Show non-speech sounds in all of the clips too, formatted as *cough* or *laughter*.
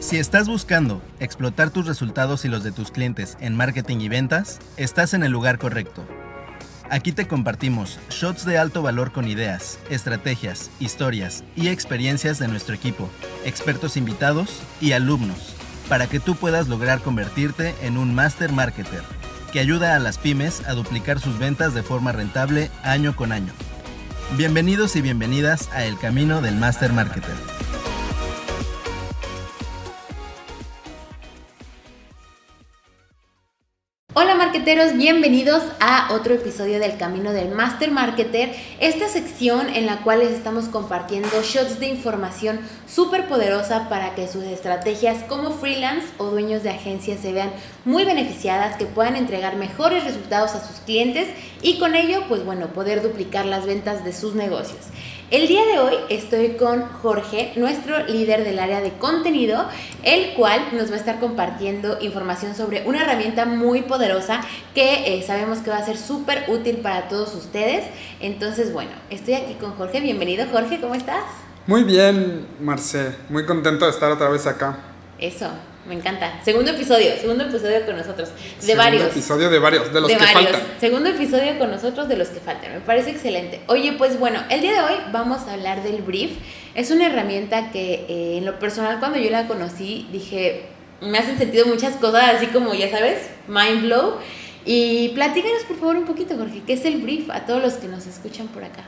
Si estás buscando explotar tus resultados y los de tus clientes en marketing y ventas, estás en el lugar correcto. Aquí te compartimos shots de alto valor con ideas, estrategias, historias y experiencias de nuestro equipo, expertos invitados y alumnos, para que tú puedas lograr convertirte en un master marketer que ayuda a las pymes a duplicar sus ventas de forma rentable año con año. Bienvenidos y bienvenidas a El Camino del Master Marketer. Marqueteros, bienvenidos a otro episodio del Camino del Master Marketer, esta sección en la cual les estamos compartiendo shots de información súper poderosa para que sus estrategias como freelance o dueños de agencias se vean muy beneficiadas, que puedan entregar mejores resultados a sus clientes y con ello, pues bueno, poder duplicar las ventas de sus negocios. El día de hoy estoy con Jorge, nuestro líder del área de contenido, el cual nos va a estar compartiendo información sobre una herramienta muy poderosa que eh, sabemos que va a ser súper útil para todos ustedes. Entonces, bueno, estoy aquí con Jorge. Bienvenido, Jorge, ¿cómo estás? Muy bien, Marce. Muy contento de estar otra vez acá. Eso. Me encanta. Segundo episodio, segundo episodio con nosotros. De Segundo varios. episodio de varios, de los que faltan. Segundo episodio con nosotros de los que faltan. Me parece excelente. Oye, pues bueno, el día de hoy vamos a hablar del brief. Es una herramienta que eh, en lo personal cuando yo la conocí dije, me hacen sentido muchas cosas, así como ya sabes, mind blow. Y platícanos por favor un poquito, Jorge, ¿qué es el brief a todos los que nos escuchan por acá?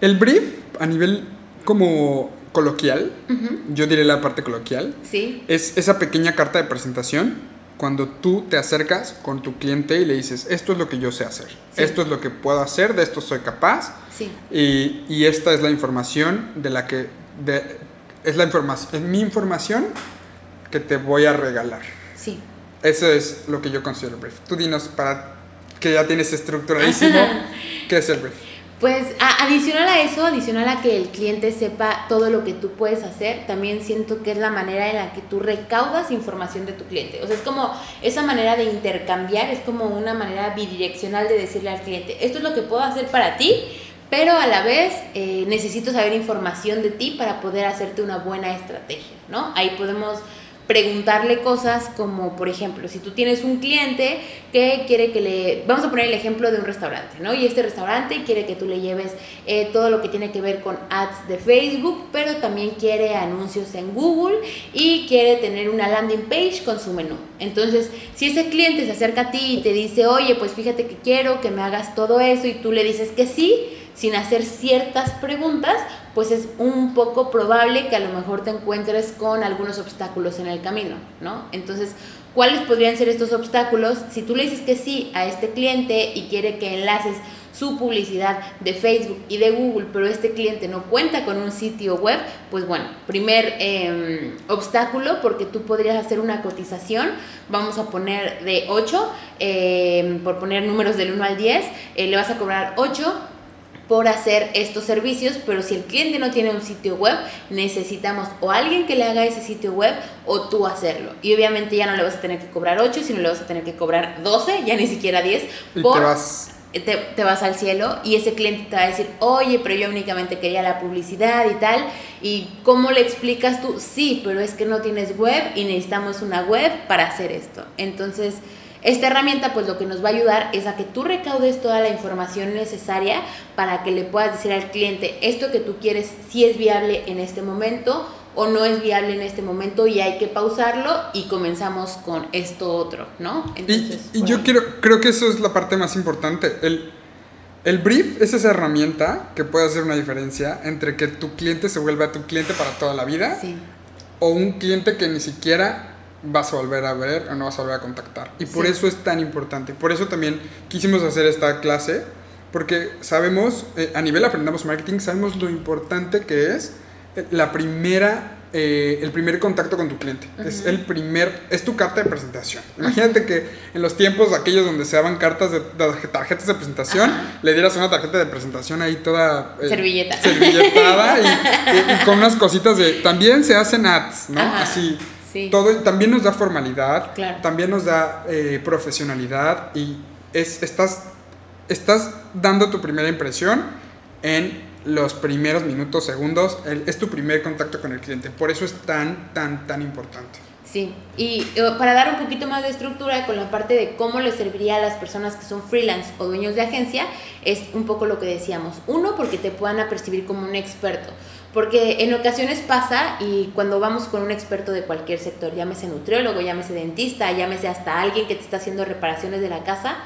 El brief a nivel como coloquial, yo diré la parte coloquial, Sí. es esa pequeña carta de presentación cuando tú te acercas con tu cliente y le dices, esto es lo que yo sé hacer, Sí. esto es lo que puedo hacer, de esto soy capaz, Sí. y, y esta es la información de la que, de, es la información, es mi información que te voy a regalar. Sí. Eso es lo que yo considero brief. Tú dinos para que ya tienes estructuradísimo *laughs* qué es el brief. Pues adicional a eso, adicional a que el cliente sepa todo lo que tú puedes hacer, también siento que es la manera en la que tú recaudas información de tu cliente. O sea, es como esa manera de intercambiar, es como una manera bidireccional de decirle al cliente, esto es lo que puedo hacer para ti, pero a la vez eh, necesito saber información de ti para poder hacerte una buena estrategia, ¿no? Ahí podemos preguntarle cosas como, por ejemplo, si tú tienes un cliente que quiere que le, vamos a poner el ejemplo de un restaurante, ¿no? Y este restaurante quiere que tú le lleves eh, todo lo que tiene que ver con ads de Facebook, pero también quiere anuncios en Google y quiere tener una landing page con su menú. Entonces, si ese cliente se acerca a ti y te dice, oye, pues fíjate que quiero que me hagas todo eso y tú le dices que sí, sin hacer ciertas preguntas, pues es un poco probable que a lo mejor te encuentres con algunos obstáculos en el camino, ¿no? Entonces, ¿cuáles podrían ser estos obstáculos? Si tú le dices que sí a este cliente y quiere que enlaces su publicidad de Facebook y de Google, pero este cliente no cuenta con un sitio web, pues bueno, primer eh, obstáculo porque tú podrías hacer una cotización, vamos a poner de 8, eh, por poner números del 1 al 10, eh, le vas a cobrar 8 por hacer estos servicios, pero si el cliente no tiene un sitio web, necesitamos o alguien que le haga ese sitio web o tú hacerlo. Y obviamente ya no le vas a tener que cobrar 8, sino le vas a tener que cobrar 12, ya ni siquiera 10, Y por te vas te, te vas al cielo y ese cliente te va a decir, oye, pero yo únicamente quería la publicidad y tal. ¿Y cómo le explicas tú? Sí, pero es que no tienes web y necesitamos una web para hacer esto. Entonces, esta herramienta pues lo que nos va a ayudar es a que tú recaudes toda la información necesaria para que le puedas decir al cliente, esto que tú quieres si es viable en este momento o no es viable en este momento y hay que pausarlo y comenzamos con esto otro, ¿no? Entonces, y yo quiero, creo que eso es la parte más importante. El, el brief es esa herramienta que puede hacer una diferencia entre que tu cliente se vuelva tu cliente para toda la vida Sí. o un cliente que ni siquiera vas a volver a ver o no vas a volver a contactar. Y por Sí. eso es tan importante. Por eso también quisimos hacer esta clase, porque sabemos, eh, a nivel Aprendamos Marketing, sabemos lo importante que es eh, la primera, eh, el primer contacto con tu cliente. Es el primer, es tu carta de presentación. Imagínate que en los tiempos aquellos donde se daban cartas de, de tarjetas de presentación, Ajá. le dieras una tarjeta de presentación ahí toda... eh, Servilleta. servilletada y, *laughs* y- y con unas cositas de... También se hacen ads, ¿no? Así. Sí. Todo también nos da formalidad, Claro. también nos da eh, profesionalidad y es, estás, estás dando tu primera impresión en los primeros minutos, segundos, es tu primer contacto con el cliente. Por eso es tan, tan, tan importante. Sí, y eh, para dar un poquito más de estructura con la parte de cómo le serviría a las personas que son freelance o dueños de agencia, es un poco lo que decíamos. Uno, porque te puedan apercibir como un experto. Porque en ocasiones pasa y cuando vamos con un experto de cualquier sector, llámese nutriólogo, llámese dentista, llámese hasta alguien que te está haciendo reparaciones de la casa,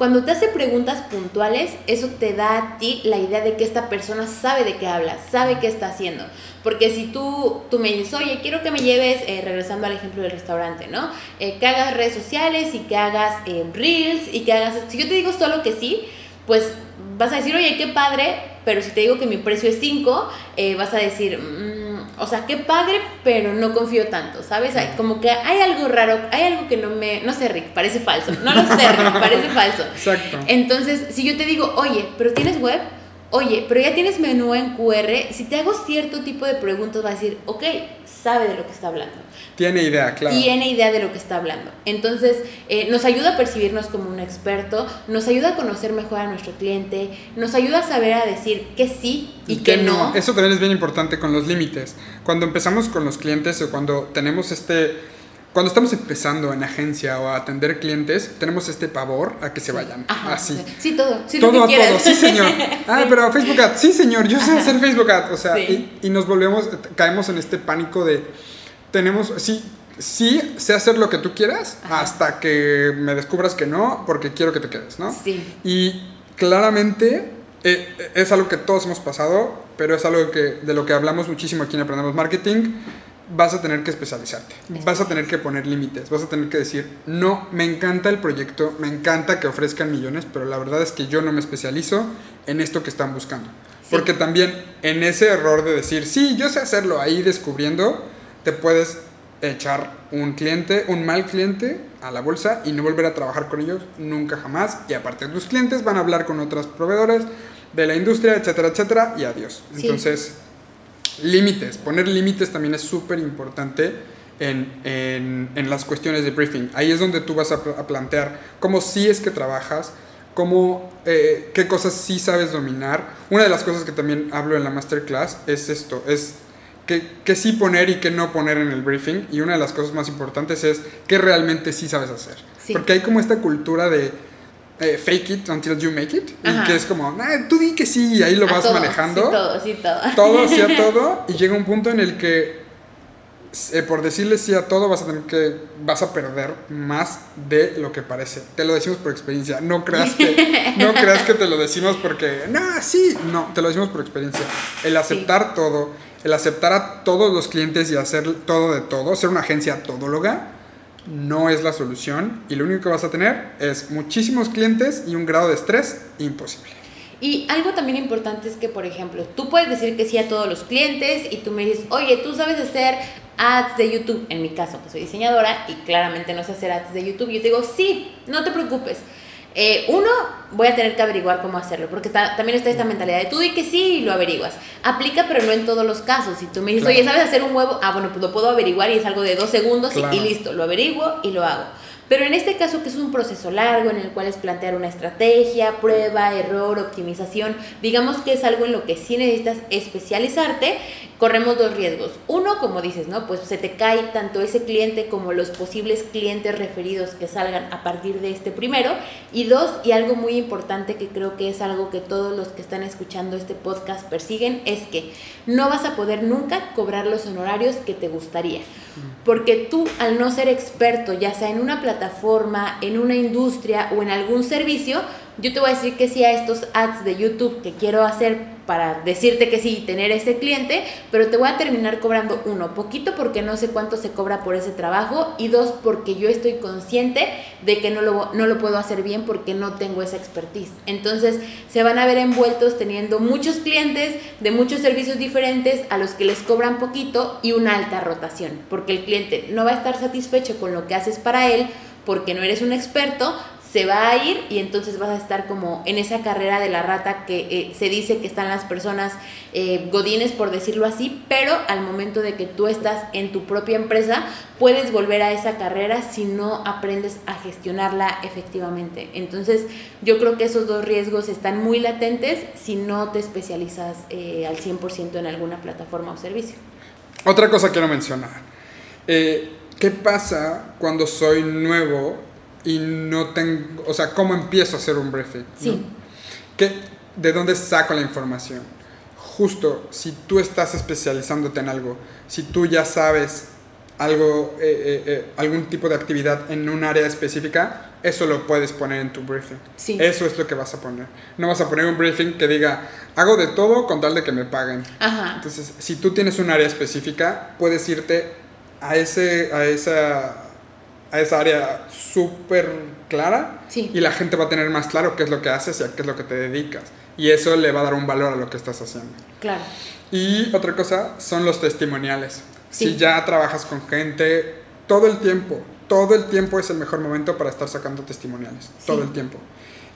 cuando te hace preguntas puntuales, eso te da a ti la idea de que esta persona sabe de qué habla, sabe qué está haciendo. Porque si tú, tú me dices, oye, quiero que me lleves, eh, regresando al ejemplo del restaurante, ¿no? Eh, que hagas redes sociales y que hagas eh, reels y que hagas... Si yo te digo solo que sí, pues vas a decir, oye, qué padre, pero si te digo que mi precio es 5, vas a decir... Mm, o sea, qué padre, pero no confío tanto, ¿sabes? Hay, como que hay algo raro, hay algo que no me, no sé, Rick, parece falso. No lo sé, Rick, parece falso. *laughs* Exacto. Entonces, si yo te digo, oye, pero tienes web, oye, pero ya tienes menú en QR, si te hago cierto tipo de preguntas, va a decir, ok, sabe de lo que está hablando. Tiene idea, claro. Tiene idea de lo que está hablando. Entonces, eh, nos ayuda a percibirnos como un experto, nos ayuda a conocer mejor a nuestro cliente, nos ayuda a saber a decir que sí y, que, no. Eso también es bien importante con los límites. Cuando empezamos con los clientes o cuando tenemos este cuando estamos empezando en agencia o a atender clientes, tenemos este pavor a que se vayan. así. Sí, todo. Sí, todo a todo. Sí, señor. *laughs* Ah, pero Facebook Ad. Sí, señor. Yo sé hacer Facebook Ad. O sea, y, y, nos volvemos, caemos en este pánico de, tenemos, sí, sí, sé hacer lo que tú quieras hasta que me descubras que no, porque quiero que te quedes, ¿no? Sí. Y claramente eh, es algo que todos hemos pasado, pero es algo que, de lo que hablamos muchísimo aquí en Aprendemos Marketing vas a tener que especializarte, vas a tener que poner límites, vas a tener que decir, no, me encanta el proyecto, me encanta que ofrezcan millones, pero la verdad es que yo no me especializo en esto que están buscando. Porque también en ese error de decir, sí, yo sé hacerlo ahí descubriendo, te puedes echar un cliente, un mal cliente a la bolsa y no volver a trabajar con ellos nunca jamás. Y aparte tus clientes van a hablar con otros proveedores de la industria, etcétera, etcétera, y adiós. Entonces límites. Poner límites también es súper importante en, en, las cuestiones de briefing. Ahí es donde tú vas a, plantear cómo sí es que trabajas, cómo, eh, qué cosas sí sabes dominar. Una de las cosas que también hablo en la masterclass es esto, es qué, sí poner y qué no poner en el briefing. Y una de las cosas más importantes es qué realmente sí sabes hacer. Porque hay como esta cultura de eh, fake it until you make it. Y que es como, tú di que sí, y ahí lo vas manejando. Sí, todo, sí, todo. Todo, sí a *laughs* todo. Y llega un punto en el que, eh, por decirle sí a todo, vas a tener que, vas a perder más de lo que parece. Te lo decimos por experiencia. No creas que, no *laughs* creas que te lo decimos porque, no, sí. No, te lo decimos por experiencia. El aceptar todo, el aceptar a todos los clientes y hacer todo de todo, ser una agencia todóloga no es la solución y lo único que vas a tener es muchísimos clientes y un grado de estrés imposible. Y algo también importante es que, por ejemplo, tú puedes decir que sí a todos los clientes y tú me dices, oye, tú sabes hacer ads de YouTube. En mi caso, que soy diseñadora y claramente no sé hacer ads de YouTube. Yo te digo, sí, no te preocupes. Eh, uno, voy a tener que averiguar cómo hacerlo, porque también está esta mentalidad de tú y que sí y lo averiguas. Aplica, pero no en todos los casos. Si tú me dices, oye, ¿sabes hacer un huevo? Ah, bueno, pues lo puedo averiguar y es algo de dos segundos y listo, lo averiguo y lo hago. Pero en este caso, que es un proceso largo en el cual es plantear una estrategia, prueba, error, optimización, digamos que es algo en lo que sí necesitas especializarte, corremos dos riesgos. Uno, como dices, ¿no? Pues se te cae tanto ese cliente como los posibles clientes referidos que salgan a partir de este primero. Y dos, y algo muy importante que creo que es algo que todos los que están escuchando este podcast persiguen, es que no vas a poder nunca cobrar los honorarios que te gustaría. Porque tú, al no ser experto, ya sea en una plataforma, en una industria o en algún servicio, yo te voy a decir que sí a estos ads de YouTube que quiero hacer para decirte que sí, tener ese cliente, pero te voy a terminar cobrando uno, poquito porque no sé cuánto se cobra por ese trabajo y dos, porque yo estoy consciente de que no lo, no lo puedo hacer bien porque no tengo esa expertise. Entonces se van a ver envueltos teniendo muchos clientes de muchos servicios diferentes a los que les cobran poquito y una alta rotación, porque el cliente no va a estar satisfecho con lo que haces para él porque no eres un experto, se va a ir y entonces vas a estar como en esa carrera de la rata que eh, se dice que están las personas eh, godines, por decirlo así, pero al momento de que tú estás en tu propia empresa, puedes volver a esa carrera si no aprendes a gestionarla efectivamente. Entonces, yo creo que esos dos riesgos están muy latentes si no te especializas eh, al 100% en alguna plataforma o servicio. Otra cosa quiero mencionar. ¿Qué pasa cuando soy nuevo y no tengo, o sea, ¿cómo empiezo a hacer un briefing? Sí. ¿De dónde saco la información? Justo, si tú estás especializándote en algo, si tú ya sabes algo, eh, eh, eh, algún tipo de actividad en un área específica, eso lo puedes poner en tu briefing. Sí. Eso es lo que vas a poner. No vas a poner un briefing que diga, hago de todo con tal de que me paguen. Ajá. Entonces, si tú tienes un área específica, puedes irte a, ese, a esa a esa área súper clara y la gente va a tener más claro qué es lo que haces y a qué es lo que te dedicas. Y eso le va a dar un valor a lo que estás haciendo. Claro. Y otra cosa son los testimoniales. Si ya trabajas con gente, todo el tiempo, todo el tiempo es el mejor momento para estar sacando testimoniales. Todo el tiempo.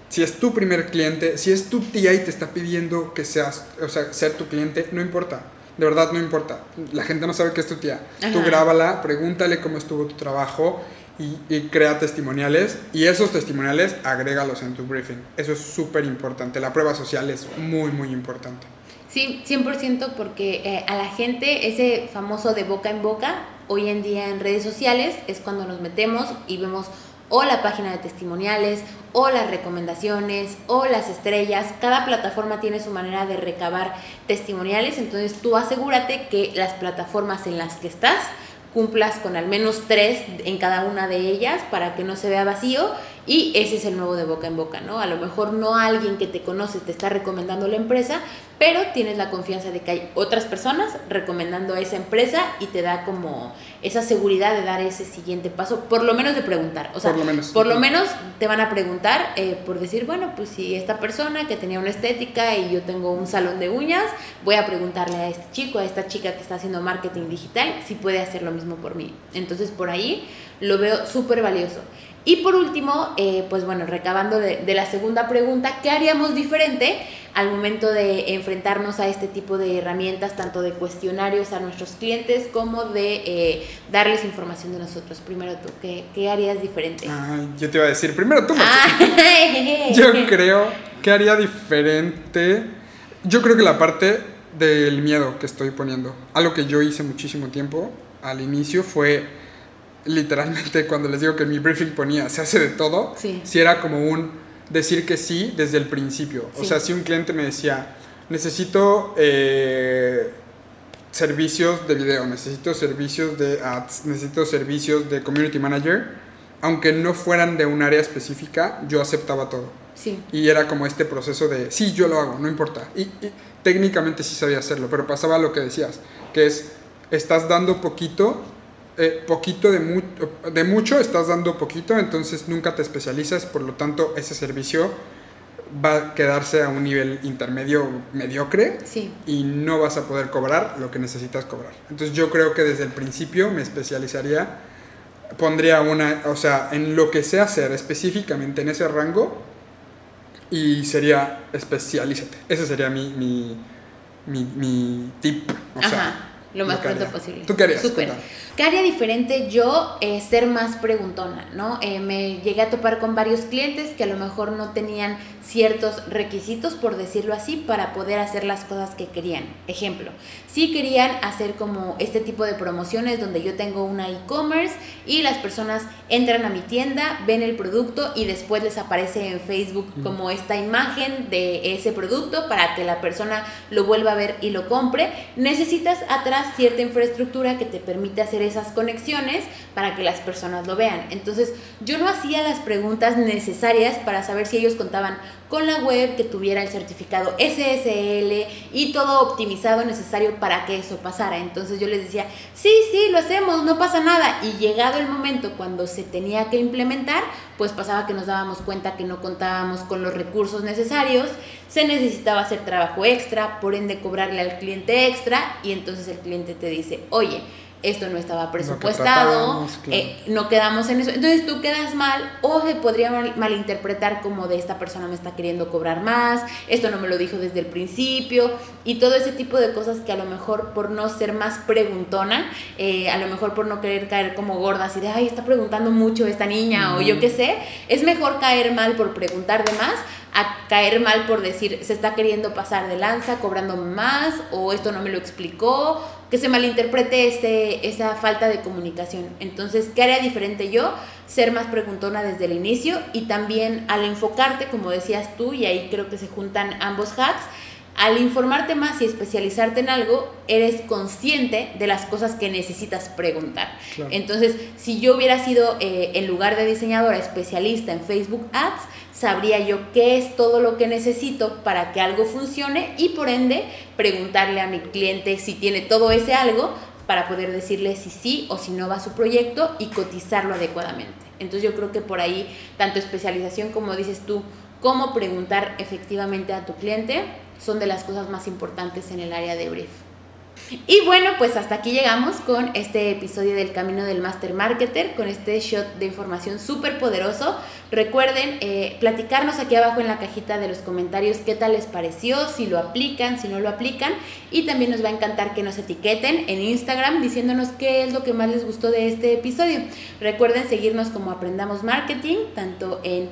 Si es tu primer cliente, si es tu tía y te está pidiendo que seas, o sea, ser tu cliente, no importa. De verdad no importa. La gente no sabe que es tu tía. Tú grábala, pregúntale cómo estuvo tu trabajo y, crea testimoniales y esos testimoniales agrégalos en tu briefing. Eso es súper importante. La prueba social es muy, muy importante. Sí, 100% porque eh, a la gente ese famoso de boca en boca, hoy en día en redes sociales es cuando nos metemos y vemos o la página de testimoniales, o las recomendaciones, o las estrellas. Cada plataforma tiene su manera de recabar testimoniales, entonces tú asegúrate que las plataformas en las que estás cumplas con al menos tres en cada una de ellas para que no se vea vacío y ese es el nuevo de boca en boca, ¿no? A lo mejor no alguien que te conoce te está recomendando la empresa, pero tienes la confianza de que hay otras personas recomendando a esa empresa y te da como esa seguridad de dar ese siguiente paso, por lo menos de preguntar. O sea, por lo menos, por lo menos te van a preguntar eh, por decir, bueno, pues si esta persona que tenía una estética y yo tengo un salón de uñas, voy a preguntarle a este chico, a esta chica que está haciendo marketing digital, si puede hacer lo mismo por mí. Entonces, por ahí lo veo súper valioso. Y por último, eh, pues bueno, recabando de, la segunda pregunta, ¿qué haríamos diferente al momento de enfrentarnos a este tipo de herramientas, tanto de cuestionarios a nuestros clientes como de eh, darles información de nosotros? Primero tú, ¿qué, harías diferente? yo te iba a decir, primero tú. Ah. yo creo que haría diferente. Yo creo que la parte del miedo que estoy poniendo, algo que yo hice muchísimo tiempo al inicio fue literalmente cuando les digo que mi briefing ponía se hace de todo, si era como un decir que sí desde el principio. O sea, si un cliente me decía, necesito eh, servicios de video, necesito servicios de ads, necesito servicios de community manager, aunque no fueran de un área específica, yo aceptaba todo. Y era como este proceso de, sí, yo lo hago, no importa. y técnicamente sí sabía hacerlo, pero pasaba lo que decías, que es, estás dando poquito eh, poquito de, de mucho, estás dando poquito, entonces nunca te especializas, por lo tanto ese servicio va a quedarse a un nivel intermedio mediocre y no vas a poder cobrar lo que necesitas cobrar. Entonces yo creo que desde el principio me especializaría, pondría una, o sea, en lo que sé hacer específicamente en ese rango y sería especialízate. Ese sería mi, mi, mi, tip. O sea, lo más pronto posible. ¿Tú qué harías? ¿Qué haría diferente yo? Eh, ser más preguntona, ¿no? Eh, me llegué a topar con varios clientes que a lo mejor no tenían ciertos requisitos, por decirlo así, para poder hacer las cosas que querían. Ejemplo, si querían hacer como este tipo de promociones donde yo tengo una e-commerce y las personas entran a mi tienda, ven el producto y después les aparece en Facebook como esta imagen de ese producto para que la persona lo vuelva a ver y lo compre, necesitas atrás cierta infraestructura que te permite hacer esas conexiones para que las personas lo vean. Entonces, yo no hacía las preguntas necesarias para saber si ellos contaban con la web que tuviera el certificado SSL y todo optimizado necesario para que eso pasara. Entonces yo les decía, sí, sí, lo hacemos, no pasa nada. Y llegado el momento cuando se tenía que implementar, pues pasaba que nos dábamos cuenta que no contábamos con los recursos necesarios, se necesitaba hacer trabajo extra, por ende cobrarle al cliente extra y entonces el cliente te dice, oye, esto no estaba presupuestado, eh, no quedamos en eso. Entonces tú quedas mal o se podría malinterpretar como de esta persona me está queriendo cobrar más, esto no me lo dijo desde el principio y todo ese tipo de cosas que a lo mejor por no ser más preguntona, eh, a lo mejor por no querer caer como gorda, así de, ay, está preguntando mucho esta niña o yo qué sé, es mejor caer mal por preguntar de más a caer mal por decir se está queriendo pasar de lanza, cobrando más o esto no me lo explicó que se malinterprete este, esa falta de comunicación. Entonces, ¿qué haría diferente yo? Ser más preguntona desde el inicio y también al enfocarte, como decías tú, y ahí creo que se juntan ambos hacks, al informarte más y especializarte en algo, eres consciente de las cosas que necesitas preguntar. Entonces, si yo hubiera sido, eh, en lugar de diseñadora, especialista en Facebook Ads, sabría yo qué es todo lo que necesito para que algo funcione y por ende preguntarle a mi cliente si tiene todo ese algo para poder decirle si sí o si no va a su proyecto y cotizarlo adecuadamente. Entonces yo creo que por ahí, tanto especialización como dices tú, cómo preguntar efectivamente a tu cliente, son de las cosas más importantes en el área de brief. Y bueno, pues hasta aquí llegamos con este episodio del Camino del Master Marketer, con este shot de información súper poderoso. Recuerden eh, platicarnos aquí abajo en la cajita de los comentarios qué tal les pareció, si lo aplican, si no lo aplican. Y también nos va a encantar que nos etiqueten en Instagram diciéndonos qué es lo que más les gustó de este episodio. Recuerden seguirnos como Aprendamos Marketing, tanto en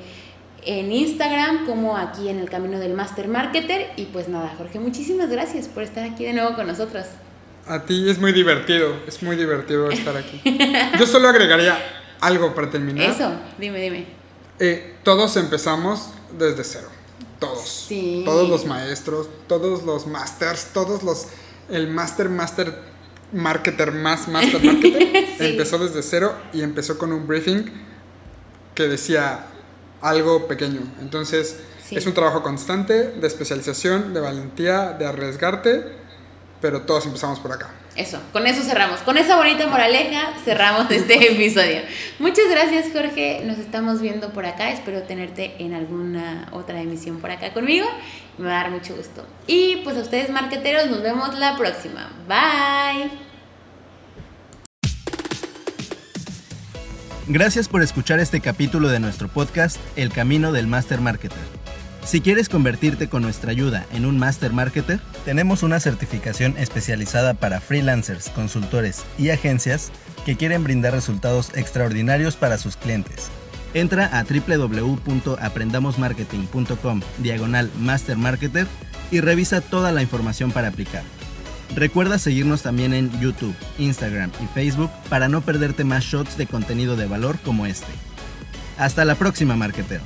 en Instagram como aquí en el camino del Master Marketer. Y pues nada, Jorge, muchísimas gracias por estar aquí de nuevo con nosotros. A ti es muy divertido, es muy divertido estar aquí. Yo solo agregaría algo para terminar. Eso, dime, dime. Eh, todos empezamos desde cero. Todos. Sí. Todos los maestros, todos los masters, todos los. El master, master, marketer, más master marketer. *laughs* Empezó desde cero y empezó con un briefing que decía algo pequeño. Entonces, es un trabajo constante de especialización, de valentía, de arriesgarte, pero todos empezamos por acá. Eso, con eso cerramos. Con esa bonita moraleja cerramos *laughs* este episodio. Muchas gracias, Jorge. Nos estamos viendo por acá. Espero tenerte en alguna otra emisión por acá conmigo. Me va a dar mucho gusto. Y pues a ustedes, marqueteros, nos vemos la próxima. Bye. Gracias por escuchar este capítulo de nuestro podcast El Camino del Master Marketer. Si quieres convertirte con nuestra ayuda en un Master Marketer, tenemos una certificación especializada para freelancers, consultores y agencias que quieren brindar resultados extraordinarios para sus clientes. Entra a www.aprendamosmarketing.com diagonal Master Marketer y revisa toda la información para aplicar. Recuerda seguirnos también en YouTube, Instagram y Facebook para no perderte más shots de contenido de valor como este. Hasta la próxima, marketero.